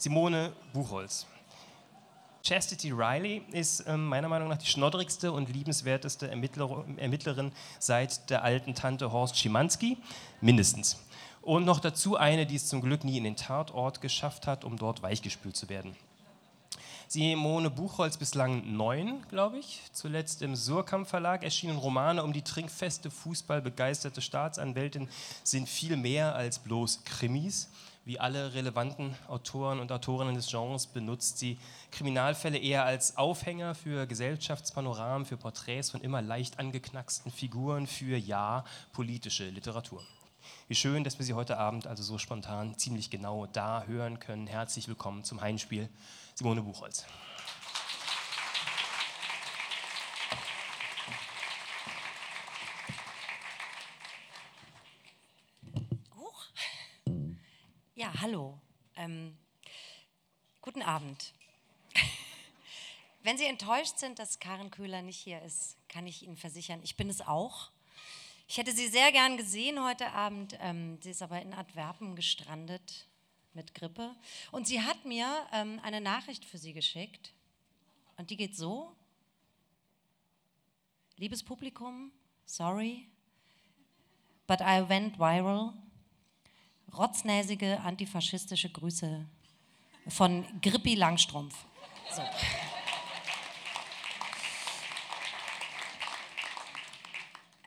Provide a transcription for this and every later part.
Simone Buchholz. Chastity Riley ist äh, meiner Meinung nach die schnoddrigste und liebenswerteste Ermittler, Ermittlerin seit der alten Tante Horst Schimanski, mindestens. Und noch dazu eine, die es zum Glück nie in den Tatort geschafft hat, um dort weichgespült zu werden. Simone Buchholz bislang neun, glaube ich. Zuletzt im Surkamp Verlag erschienen Romane um die trinkfeste, fußballbegeisterte Staatsanwältin sind viel mehr als bloß Krimis. Wie alle relevanten Autoren und Autorinnen des Genres benutzt sie Kriminalfälle eher als Aufhänger für Gesellschaftspanoramen, für Porträts von immer leicht angeknacksten Figuren, für ja politische Literatur. Wie schön, dass wir Sie heute Abend also so spontan ziemlich genau da hören können. Herzlich willkommen zum Heimspiel Simone Buchholz. Huch. Ja, hallo. Ähm, guten Abend. Wenn Sie enttäuscht sind, dass Karen Köhler nicht hier ist, kann ich Ihnen versichern, ich bin es auch. Ich hätte sie sehr gern gesehen heute Abend. Ähm, sie ist aber in Antwerpen gestrandet mit Grippe. Und sie hat mir ähm, eine Nachricht für Sie geschickt. Und die geht so. Liebes Publikum, sorry, but I went viral. Rotznäsige antifaschistische Grüße von Grippi Langstrumpf. So.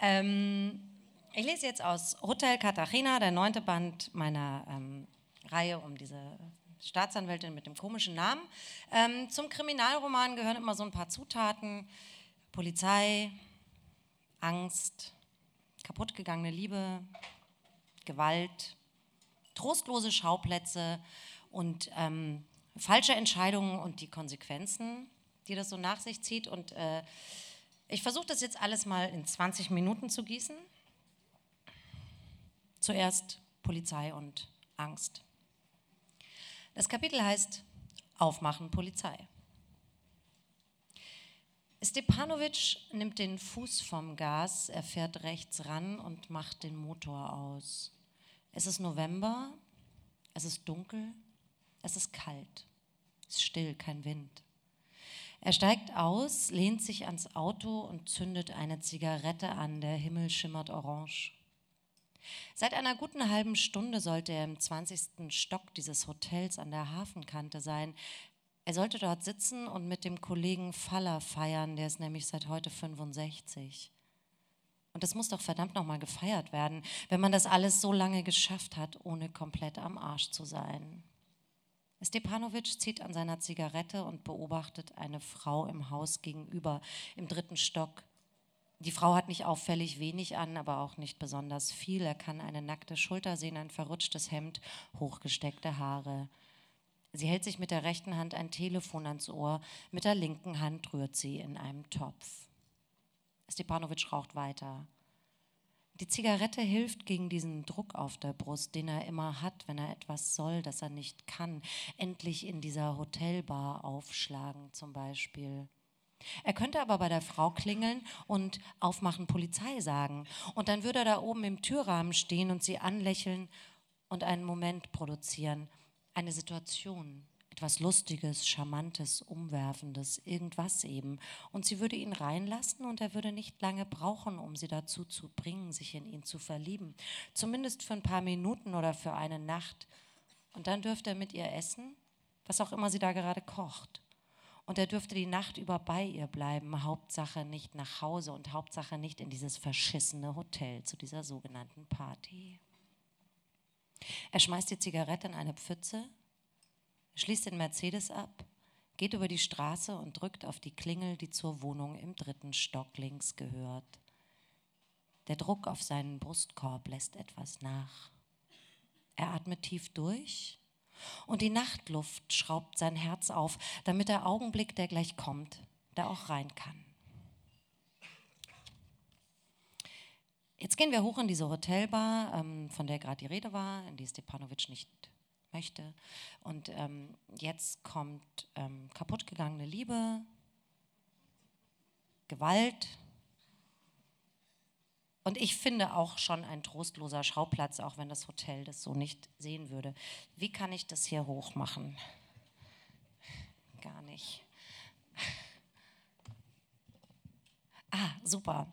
Ähm, ich lese jetzt aus Hotel Cartagena, der neunte Band meiner ähm, Reihe um diese Staatsanwältin mit dem komischen Namen. Ähm, zum Kriminalroman gehören immer so ein paar Zutaten: Polizei, Angst, kaputtgegangene Liebe, Gewalt, trostlose Schauplätze und ähm, falsche Entscheidungen und die Konsequenzen, die das so nach sich zieht. Und äh, ich versuche das jetzt alles mal in 20 Minuten zu gießen. Zuerst Polizei und Angst. Das Kapitel heißt Aufmachen Polizei. Stepanovic nimmt den Fuß vom Gas, er fährt rechts ran und macht den Motor aus. Es ist November, es ist dunkel, es ist kalt, es ist still, kein Wind. Er steigt aus, lehnt sich ans Auto und zündet eine Zigarette an, der Himmel schimmert orange. Seit einer guten halben Stunde sollte er im 20. Stock dieses Hotels an der Hafenkante sein. Er sollte dort sitzen und mit dem Kollegen Faller feiern, der ist nämlich seit heute 65. Und das muss doch verdammt nochmal gefeiert werden, wenn man das alles so lange geschafft hat, ohne komplett am Arsch zu sein. Stepanovic zieht an seiner Zigarette und beobachtet eine Frau im Haus gegenüber, im dritten Stock. Die Frau hat nicht auffällig wenig an, aber auch nicht besonders viel. Er kann eine nackte Schulter sehen, ein verrutschtes Hemd, hochgesteckte Haare. Sie hält sich mit der rechten Hand ein Telefon ans Ohr, mit der linken Hand rührt sie in einem Topf. Stepanovic raucht weiter. Die Zigarette hilft gegen diesen Druck auf der Brust, den er immer hat, wenn er etwas soll, das er nicht kann. Endlich in dieser Hotelbar aufschlagen zum Beispiel. Er könnte aber bei der Frau klingeln und aufmachen Polizei sagen. Und dann würde er da oben im Türrahmen stehen und sie anlächeln und einen Moment produzieren, eine Situation, etwas Lustiges, Charmantes, Umwerfendes, irgendwas eben. Und sie würde ihn reinlassen und er würde nicht lange brauchen, um sie dazu zu bringen, sich in ihn zu verlieben. Zumindest für ein paar Minuten oder für eine Nacht. Und dann dürfte er mit ihr essen, was auch immer sie da gerade kocht. Und er dürfte die Nacht über bei ihr bleiben, Hauptsache nicht nach Hause und Hauptsache nicht in dieses verschissene Hotel zu dieser sogenannten Party. Er schmeißt die Zigarette in eine Pfütze, schließt den Mercedes ab, geht über die Straße und drückt auf die Klingel, die zur Wohnung im dritten Stock links gehört. Der Druck auf seinen Brustkorb lässt etwas nach. Er atmet tief durch und die Nachtluft schraubt sein Herz auf, damit der Augenblick, der gleich kommt, da auch rein kann. Jetzt gehen wir hoch in diese Hotelbar, ähm, von der gerade die Rede war, in die Stepanovic nicht möchte. Und ähm, jetzt kommt ähm, kaputtgegangene Liebe, Gewalt, und ich finde auch schon ein trostloser Schauplatz, auch wenn das Hotel das so nicht sehen würde. Wie kann ich das hier hoch machen? gar nicht. Ah, super.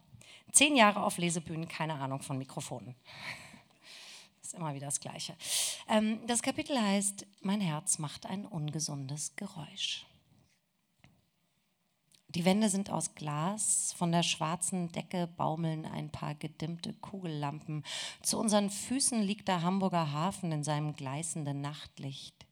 Zehn Jahre auf Lesebühnen, keine Ahnung von Mikrofonen. Ist immer wieder das Gleiche. Ähm, das Kapitel heißt, mein Herz macht ein ungesundes Geräusch. Die Wände sind aus Glas, von der schwarzen Decke baumeln ein paar gedimmte Kugellampen. Zu unseren Füßen liegt der Hamburger Hafen in seinem gleißenden Nachtlicht.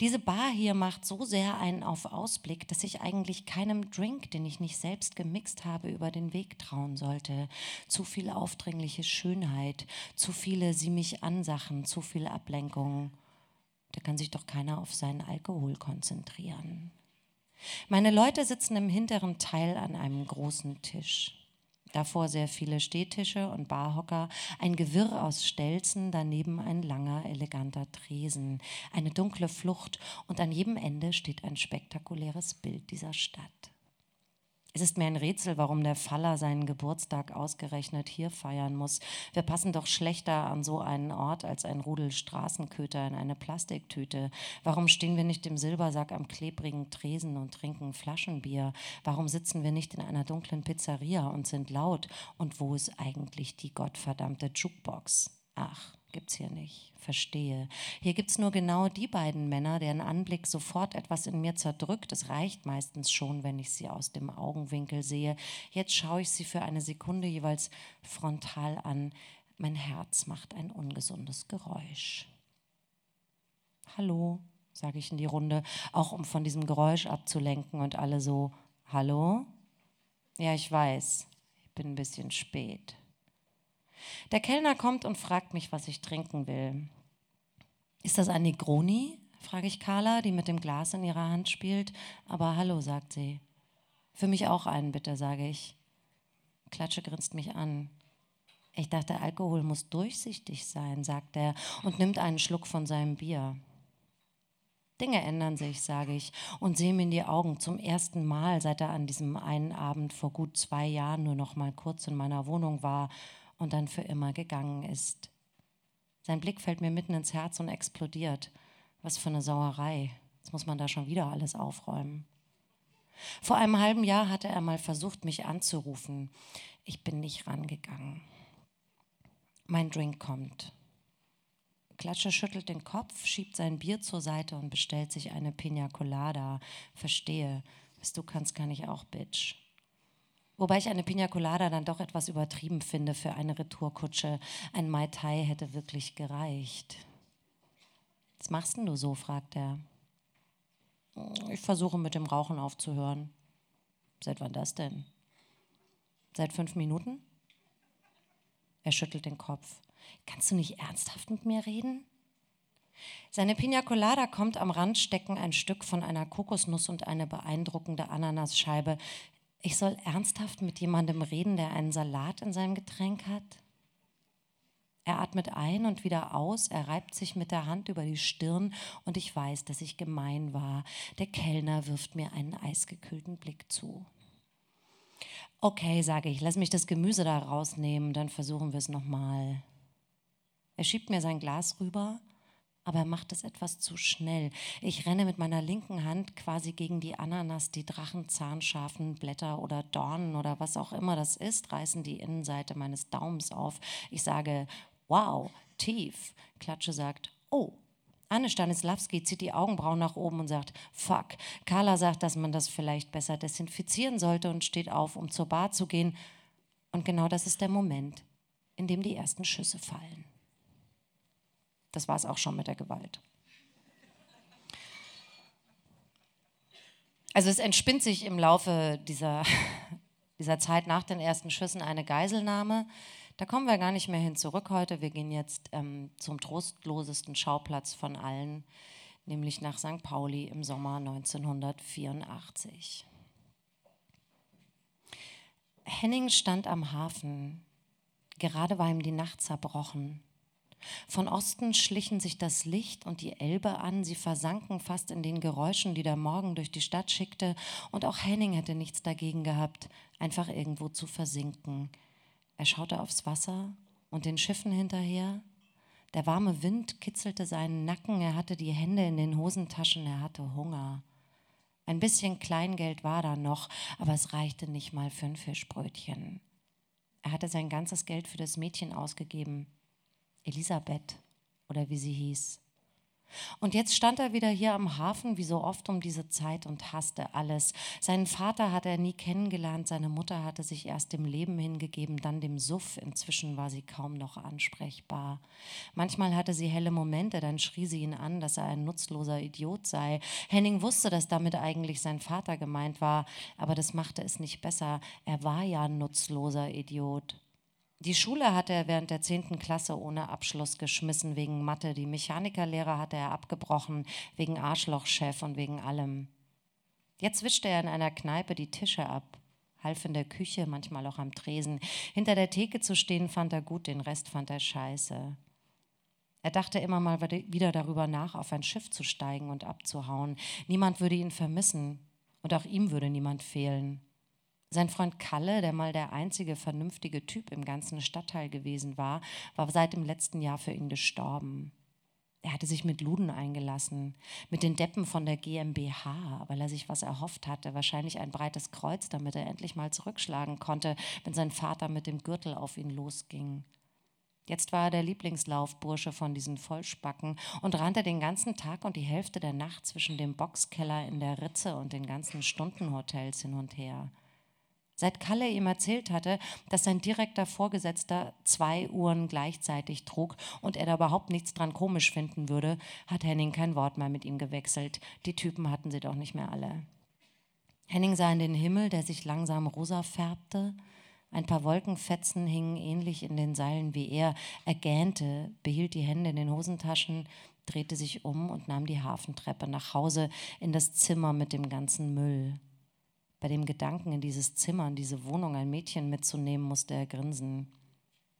Diese Bar hier macht so sehr einen auf Ausblick, dass ich eigentlich keinem Drink, den ich nicht selbst gemixt habe, über den Weg trauen sollte. Zu viel aufdringliche Schönheit, zu viele sie mich ansachen, zu viel Ablenkung. Da kann sich doch keiner auf seinen Alkohol konzentrieren. Meine Leute sitzen im hinteren Teil an einem großen Tisch. Davor sehr viele Stehtische und Barhocker, ein Gewirr aus Stelzen, daneben ein langer, eleganter Tresen, eine dunkle Flucht und an jedem Ende steht ein spektakuläres Bild dieser Stadt. Es ist mir ein Rätsel, warum der Faller seinen Geburtstag ausgerechnet hier feiern muss. Wir passen doch schlechter an so einen Ort als ein Rudel Straßenköter in eine Plastiktüte. Warum stehen wir nicht im Silbersack am klebrigen Tresen und trinken Flaschenbier? Warum sitzen wir nicht in einer dunklen Pizzeria und sind laut? Und wo ist eigentlich die gottverdammte Jukebox? Ach, gibt's hier nicht. Verstehe. Hier gibt's nur genau die beiden Männer, deren Anblick sofort etwas in mir zerdrückt. Es reicht meistens schon, wenn ich sie aus dem Augenwinkel sehe. Jetzt schaue ich sie für eine Sekunde jeweils frontal an. Mein Herz macht ein ungesundes Geräusch. Hallo, sage ich in die Runde, auch um von diesem Geräusch abzulenken und alle so, hallo? Ja, ich weiß, ich bin ein bisschen spät. Der Kellner kommt und fragt mich, was ich trinken will. Ist das ein Negroni? frage ich Carla, die mit dem Glas in ihrer Hand spielt. Aber hallo, sagt sie. Für mich auch einen, bitte, sage ich. Klatsche grinst mich an. Ich dachte, Alkohol muss durchsichtig sein, sagt er und nimmt einen Schluck von seinem Bier. Dinge ändern sich, sage ich und sehe mir in die Augen zum ersten Mal, seit er an diesem einen Abend vor gut zwei Jahren nur noch mal kurz in meiner Wohnung war und dann für immer gegangen ist. Sein Blick fällt mir mitten ins Herz und explodiert. Was für eine Sauerei. Jetzt muss man da schon wieder alles aufräumen. Vor einem halben Jahr hatte er mal versucht, mich anzurufen. Ich bin nicht rangegangen. Mein Drink kommt. Klatsche schüttelt den Kopf, schiebt sein Bier zur Seite und bestellt sich eine Pina Colada. Verstehe. Was du kannst, kann ich auch, Bitch. Wobei ich eine Pina Colada dann doch etwas übertrieben finde für eine Retourkutsche. Ein Mai Tai hätte wirklich gereicht. Was machst denn du so? fragt er. Ich versuche mit dem Rauchen aufzuhören. Seit wann das denn? Seit fünf Minuten? Er schüttelt den Kopf. Kannst du nicht ernsthaft mit mir reden? Seine Pina Colada kommt am Rand stecken ein Stück von einer Kokosnuss und eine beeindruckende Ananasscheibe ich soll ernsthaft mit jemandem reden, der einen Salat in seinem Getränk hat? Er atmet ein und wieder aus, er reibt sich mit der Hand über die Stirn und ich weiß, dass ich gemein war. Der Kellner wirft mir einen eisgekühlten Blick zu. Okay, sage ich, lass mich das Gemüse da rausnehmen, dann versuchen wir es nochmal. Er schiebt mir sein Glas rüber aber er macht es etwas zu schnell. Ich renne mit meiner linken Hand quasi gegen die Ananas, die drachenzahnscharfen Blätter oder Dornen oder was auch immer das ist, reißen die Innenseite meines Daumens auf. Ich sage, wow, tief. Klatsche sagt, oh. Anne Stanislawski zieht die Augenbrauen nach oben und sagt, fuck. Carla sagt, dass man das vielleicht besser desinfizieren sollte und steht auf, um zur Bar zu gehen. Und genau das ist der Moment, in dem die ersten Schüsse fallen. Das war es auch schon mit der Gewalt. Also es entspinnt sich im Laufe dieser, dieser Zeit nach den ersten Schüssen eine Geiselnahme. Da kommen wir gar nicht mehr hin zurück heute. Wir gehen jetzt ähm, zum trostlosesten Schauplatz von allen, nämlich nach St. Pauli im Sommer 1984. Henning stand am Hafen. Gerade war ihm die Nacht zerbrochen. Von Osten schlichen sich das Licht und die Elbe an, sie versanken fast in den Geräuschen, die der Morgen durch die Stadt schickte, und auch Henning hätte nichts dagegen gehabt, einfach irgendwo zu versinken. Er schaute aufs Wasser und den Schiffen hinterher. Der warme Wind kitzelte seinen Nacken, er hatte die Hände in den Hosentaschen, er hatte Hunger. Ein bisschen Kleingeld war da noch, aber es reichte nicht mal für ein Fischbrötchen. Er hatte sein ganzes Geld für das Mädchen ausgegeben, Elisabeth oder wie sie hieß. Und jetzt stand er wieder hier am Hafen, wie so oft um diese Zeit, und hasste alles. Seinen Vater hatte er nie kennengelernt, seine Mutter hatte sich erst dem Leben hingegeben, dann dem Suff. Inzwischen war sie kaum noch ansprechbar. Manchmal hatte sie helle Momente, dann schrie sie ihn an, dass er ein nutzloser Idiot sei. Henning wusste, dass damit eigentlich sein Vater gemeint war, aber das machte es nicht besser. Er war ja ein nutzloser Idiot. Die Schule hatte er während der 10. Klasse ohne Abschluss geschmissen wegen Mathe. Die Mechanikerlehre hatte er abgebrochen wegen Arschlochchef und wegen allem. Jetzt wischte er in einer Kneipe die Tische ab, half in der Küche, manchmal auch am Tresen. Hinter der Theke zu stehen fand er gut, den Rest fand er scheiße. Er dachte immer mal wieder darüber nach, auf ein Schiff zu steigen und abzuhauen. Niemand würde ihn vermissen und auch ihm würde niemand fehlen. Sein Freund Kalle, der mal der einzige vernünftige Typ im ganzen Stadtteil gewesen war, war seit dem letzten Jahr für ihn gestorben. Er hatte sich mit Luden eingelassen, mit den Deppen von der GmbH, weil er sich was erhofft hatte, wahrscheinlich ein breites Kreuz, damit er endlich mal zurückschlagen konnte, wenn sein Vater mit dem Gürtel auf ihn losging. Jetzt war er der Lieblingslaufbursche von diesen Vollspacken und rannte den ganzen Tag und die Hälfte der Nacht zwischen dem Boxkeller in der Ritze und den ganzen Stundenhotels hin und her. Seit Kalle ihm erzählt hatte, dass sein direkter Vorgesetzter zwei Uhren gleichzeitig trug und er da überhaupt nichts dran komisch finden würde, hat Henning kein Wort mehr mit ihm gewechselt. Die Typen hatten sie doch nicht mehr alle. Henning sah in den Himmel, der sich langsam rosa färbte. Ein paar Wolkenfetzen hingen ähnlich in den Seilen wie er. Er gähnte, behielt die Hände in den Hosentaschen, drehte sich um und nahm die Hafentreppe nach Hause in das Zimmer mit dem ganzen Müll. Bei dem Gedanken, in dieses Zimmer, in diese Wohnung ein Mädchen mitzunehmen, musste er grinsen.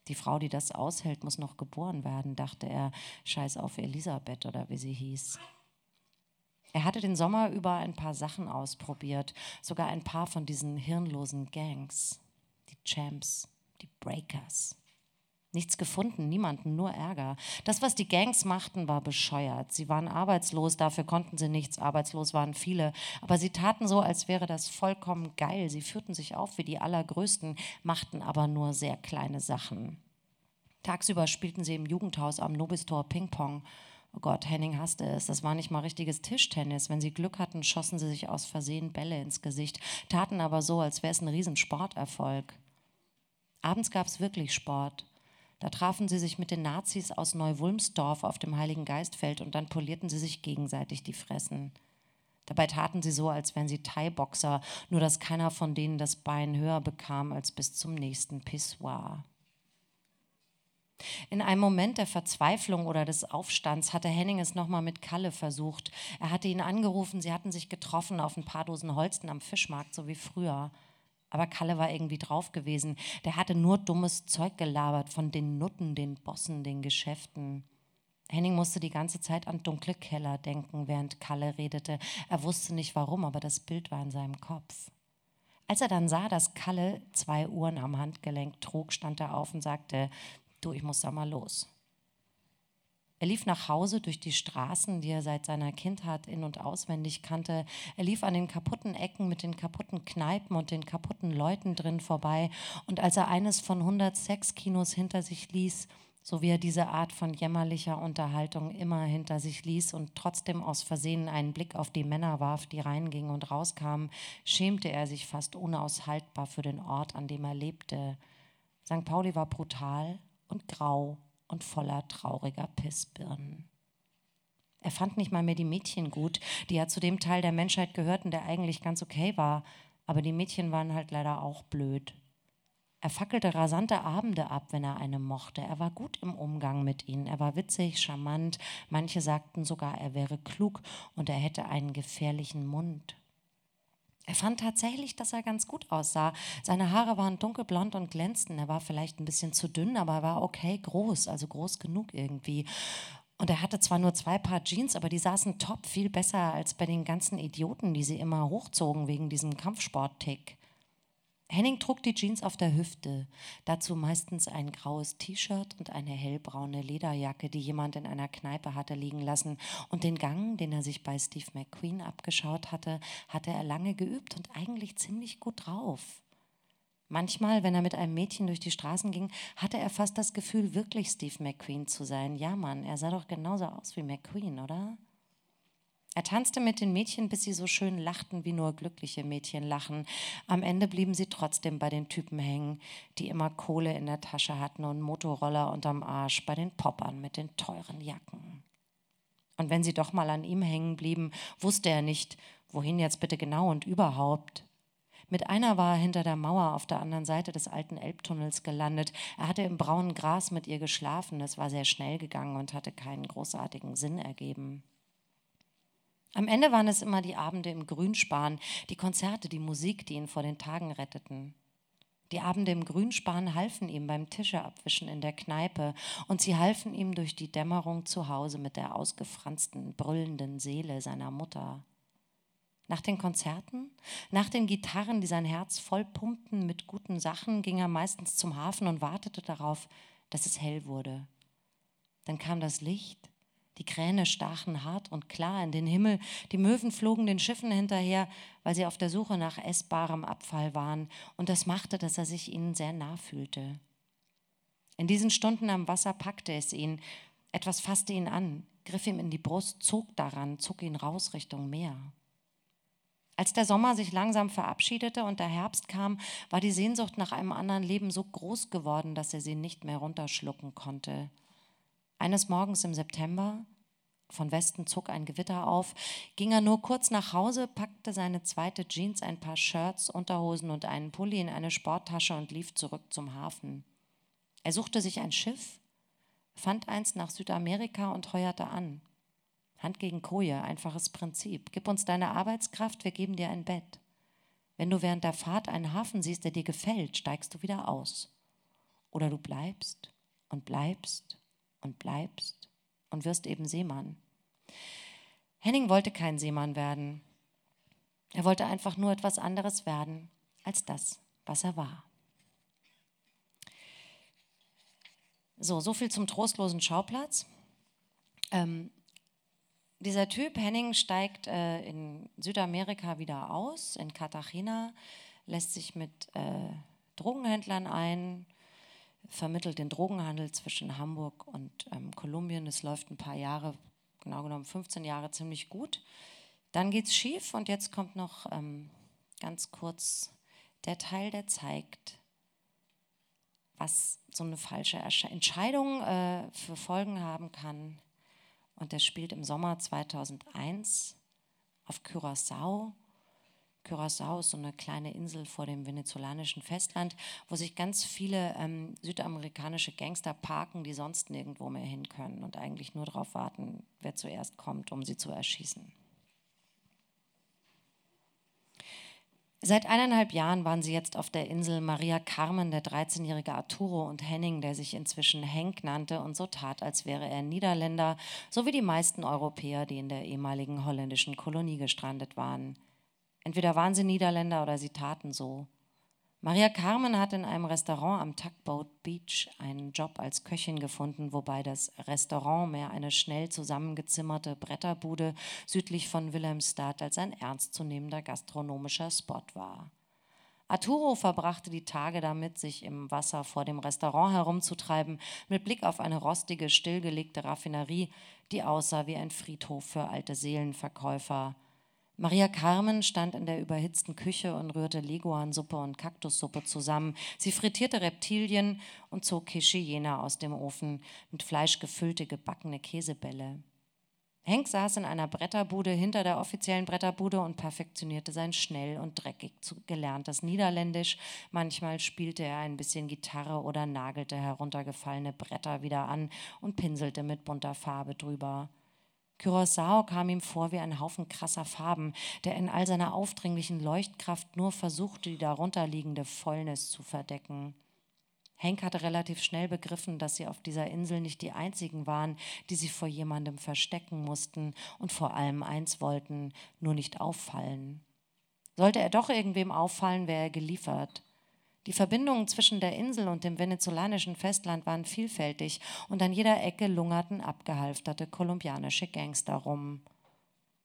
Die Frau, die das aushält, muss noch geboren werden, dachte er. Scheiß auf Elisabeth oder wie sie hieß. Er hatte den Sommer über ein paar Sachen ausprobiert, sogar ein paar von diesen hirnlosen Gangs. Die Champs, die Breakers. Nichts gefunden, niemanden, nur Ärger. Das, was die Gangs machten, war bescheuert. Sie waren arbeitslos, dafür konnten sie nichts. Arbeitslos waren viele. Aber sie taten so, als wäre das vollkommen geil. Sie führten sich auf wie die Allergrößten, machten aber nur sehr kleine Sachen. Tagsüber spielten sie im Jugendhaus am Nobistor Ping-Pong. Oh Gott, Henning hasste es. Das war nicht mal richtiges Tischtennis. Wenn sie Glück hatten, schossen sie sich aus Versehen Bälle ins Gesicht, taten aber so, als wäre es ein Riesensporterfolg. Abends gab es wirklich Sport. Da trafen sie sich mit den Nazis aus Neuwulmsdorf auf dem Heiligen Geistfeld und dann polierten sie sich gegenseitig die Fressen. Dabei taten sie so, als wären sie Thai-Boxer, nur dass keiner von denen das Bein höher bekam als bis zum nächsten Pissoir. In einem Moment der Verzweiflung oder des Aufstands hatte Henning es nochmal mit Kalle versucht. Er hatte ihn angerufen, sie hatten sich getroffen auf ein paar Dosen Holsten am Fischmarkt, so wie früher. Aber Kalle war irgendwie drauf gewesen. Der hatte nur dummes Zeug gelabert von den Nutten, den Bossen, den Geschäften. Henning musste die ganze Zeit an dunkle Keller denken, während Kalle redete. Er wusste nicht warum, aber das Bild war in seinem Kopf. Als er dann sah, dass Kalle zwei Uhren am Handgelenk trug, stand er auf und sagte, du, ich muss da mal los. Er lief nach Hause durch die Straßen, die er seit seiner Kindheit in und auswendig kannte. Er lief an den kaputten Ecken mit den kaputten Kneipen und den kaputten Leuten drin vorbei. Und als er eines von 106 Kinos hinter sich ließ, so wie er diese Art von jämmerlicher Unterhaltung immer hinter sich ließ und trotzdem aus Versehen einen Blick auf die Männer warf, die reingingen und rauskamen, schämte er sich fast unaushaltbar für den Ort, an dem er lebte. St. Pauli war brutal und grau und voller trauriger Pissbirnen. Er fand nicht mal mehr die Mädchen gut, die ja zu dem Teil der Menschheit gehörten, der eigentlich ganz okay war, aber die Mädchen waren halt leider auch blöd. Er fackelte rasante Abende ab, wenn er eine mochte. Er war gut im Umgang mit ihnen. Er war witzig, charmant. Manche sagten sogar, er wäre klug und er hätte einen gefährlichen Mund. Er fand tatsächlich, dass er ganz gut aussah. Seine Haare waren dunkelblond und glänzten. Er war vielleicht ein bisschen zu dünn, aber er war okay groß, also groß genug irgendwie. Und er hatte zwar nur zwei Paar Jeans, aber die saßen top, viel besser als bei den ganzen Idioten, die sie immer hochzogen wegen diesem Kampfsport-Tick. Henning trug die Jeans auf der Hüfte, dazu meistens ein graues T-Shirt und eine hellbraune Lederjacke, die jemand in einer Kneipe hatte liegen lassen. Und den Gang, den er sich bei Steve McQueen abgeschaut hatte, hatte er lange geübt und eigentlich ziemlich gut drauf. Manchmal, wenn er mit einem Mädchen durch die Straßen ging, hatte er fast das Gefühl, wirklich Steve McQueen zu sein. Ja, Mann, er sah doch genauso aus wie McQueen, oder? Er tanzte mit den Mädchen, bis sie so schön lachten, wie nur glückliche Mädchen lachen. Am Ende blieben sie trotzdem bei den Typen hängen, die immer Kohle in der Tasche hatten und Motorroller unterm Arsch, bei den Poppern mit den teuren Jacken. Und wenn sie doch mal an ihm hängen blieben, wusste er nicht, wohin jetzt bitte genau und überhaupt. Mit einer war er hinter der Mauer auf der anderen Seite des alten Elbtunnels gelandet. Er hatte im braunen Gras mit ihr geschlafen. Es war sehr schnell gegangen und hatte keinen großartigen Sinn ergeben. Am Ende waren es immer die Abende im Grünspan, die Konzerte, die Musik, die ihn vor den Tagen retteten. Die Abende im Grünspan halfen ihm beim Tischeabwischen in der Kneipe und sie halfen ihm durch die Dämmerung zu Hause mit der ausgefransten, brüllenden Seele seiner Mutter. Nach den Konzerten, nach den Gitarren, die sein Herz voll pumpten mit guten Sachen, ging er meistens zum Hafen und wartete darauf, dass es hell wurde. Dann kam das Licht die Kräne stachen hart und klar in den Himmel, die Möwen flogen den Schiffen hinterher, weil sie auf der Suche nach essbarem Abfall waren, und das machte, dass er sich ihnen sehr nah fühlte. In diesen Stunden am Wasser packte es ihn, etwas fasste ihn an, griff ihm in die Brust, zog daran, zog ihn raus Richtung Meer. Als der Sommer sich langsam verabschiedete und der Herbst kam, war die Sehnsucht nach einem anderen Leben so groß geworden, dass er sie nicht mehr runterschlucken konnte. Eines Morgens im September, von Westen zog ein Gewitter auf, ging er nur kurz nach Hause, packte seine zweite Jeans, ein paar Shirts, Unterhosen und einen Pulli in eine Sporttasche und lief zurück zum Hafen. Er suchte sich ein Schiff, fand eins nach Südamerika und heuerte an. Hand gegen Koje, einfaches Prinzip. Gib uns deine Arbeitskraft, wir geben dir ein Bett. Wenn du während der Fahrt einen Hafen siehst, der dir gefällt, steigst du wieder aus. Oder du bleibst und bleibst und bleibst und wirst eben Seemann. Henning wollte kein Seemann werden. Er wollte einfach nur etwas anderes werden als das, was er war. So, so viel zum trostlosen Schauplatz. Ähm, dieser Typ, Henning, steigt äh, in Südamerika wieder aus, in Cartagena, lässt sich mit äh, Drogenhändlern ein, vermittelt den Drogenhandel zwischen Hamburg und ähm, Kolumbien. Es läuft ein paar Jahre, genau genommen 15 Jahre, ziemlich gut. Dann geht es schief und jetzt kommt noch ähm, ganz kurz der Teil, der zeigt, was so eine falsche Entscheidung äh, für Folgen haben kann. Und der spielt im Sommer 2001 auf Curaçao Curaçao ist so eine kleine Insel vor dem venezolanischen Festland, wo sich ganz viele ähm, südamerikanische Gangster parken, die sonst nirgendwo mehr hin können und eigentlich nur darauf warten, wer zuerst kommt, um sie zu erschießen. Seit eineinhalb Jahren waren sie jetzt auf der Insel Maria Carmen, der 13-jährige Arturo und Henning, der sich inzwischen Henk nannte und so tat, als wäre er Niederländer, so wie die meisten Europäer, die in der ehemaligen holländischen Kolonie gestrandet waren. Entweder waren sie Niederländer oder sie taten so. Maria Carmen hat in einem Restaurant am Tugboat Beach einen Job als Köchin gefunden, wobei das Restaurant mehr eine schnell zusammengezimmerte Bretterbude südlich von Wilhelmstad als ein ernstzunehmender gastronomischer Spot war. Arturo verbrachte die Tage damit, sich im Wasser vor dem Restaurant herumzutreiben, mit Blick auf eine rostige, stillgelegte Raffinerie, die aussah wie ein Friedhof für alte Seelenverkäufer Maria Carmen stand in der überhitzten Küche und rührte Leguansuppe und Kaktussuppe zusammen. Sie frittierte Reptilien und zog Kishi-Jena aus dem Ofen, mit Fleisch gefüllte gebackene Käsebälle. Henk saß in einer Bretterbude hinter der offiziellen Bretterbude und perfektionierte sein schnell und dreckig gelerntes Niederländisch. Manchmal spielte er ein bisschen Gitarre oder nagelte heruntergefallene Bretter wieder an und pinselte mit bunter Farbe drüber. Curaçao kam ihm vor wie ein Haufen krasser Farben, der in all seiner aufdringlichen Leuchtkraft nur versuchte, die darunterliegende Fäulnis zu verdecken. Henk hatte relativ schnell begriffen, dass sie auf dieser Insel nicht die einzigen waren, die sie vor jemandem verstecken mussten und vor allem eins wollten, nur nicht auffallen. Sollte er doch irgendwem auffallen, wäre er geliefert. Die Verbindungen zwischen der Insel und dem venezolanischen Festland waren vielfältig und an jeder Ecke lungerten abgehalfterte kolumbianische Gangster rum.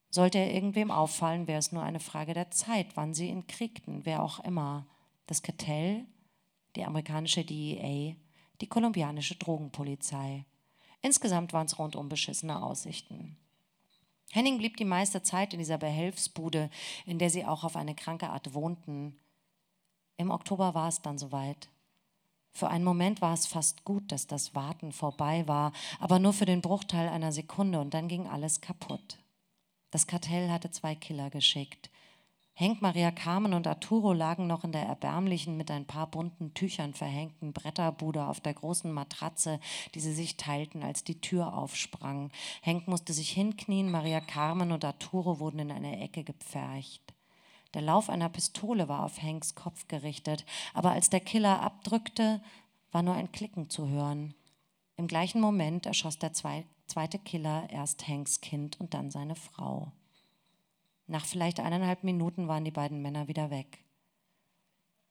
Sollte er irgendwem auffallen, wäre es nur eine Frage der Zeit, wann sie ihn kriegten, wer auch immer. Das Kartell, die amerikanische DEA, die kolumbianische Drogenpolizei. Insgesamt waren es rundum beschissene Aussichten. Henning blieb die meiste Zeit in dieser Behelfsbude, in der sie auch auf eine kranke Art wohnten. Im Oktober war es dann soweit. Für einen Moment war es fast gut, dass das Warten vorbei war, aber nur für den Bruchteil einer Sekunde und dann ging alles kaputt. Das Kartell hatte zwei Killer geschickt. Henk, Maria Carmen und Arturo lagen noch in der erbärmlichen, mit ein paar bunten Tüchern verhängten Bretterbude auf der großen Matratze, die sie sich teilten, als die Tür aufsprang. Henk musste sich hinknien, Maria Carmen und Arturo wurden in eine Ecke gepfercht. Der Lauf einer Pistole war auf Henks Kopf gerichtet, aber als der Killer abdrückte, war nur ein Klicken zu hören. Im gleichen Moment erschoss der zweite Killer erst Hanks Kind und dann seine Frau. Nach vielleicht eineinhalb Minuten waren die beiden Männer wieder weg.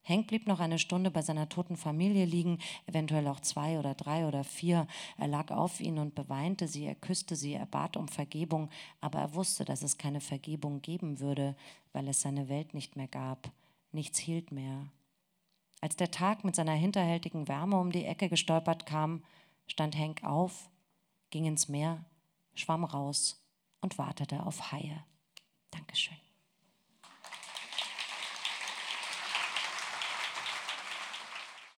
Hank blieb noch eine Stunde bei seiner toten Familie liegen, eventuell auch zwei oder drei oder vier. Er lag auf ihnen und beweinte sie, er küsste sie, er bat um Vergebung, aber er wusste, dass es keine Vergebung geben würde, weil es seine Welt nicht mehr gab. Nichts hielt mehr. Als der Tag mit seiner hinterhältigen Wärme um die Ecke gestolpert kam, stand Henk auf, ging ins Meer, schwamm raus und wartete auf Haie. Dankeschön.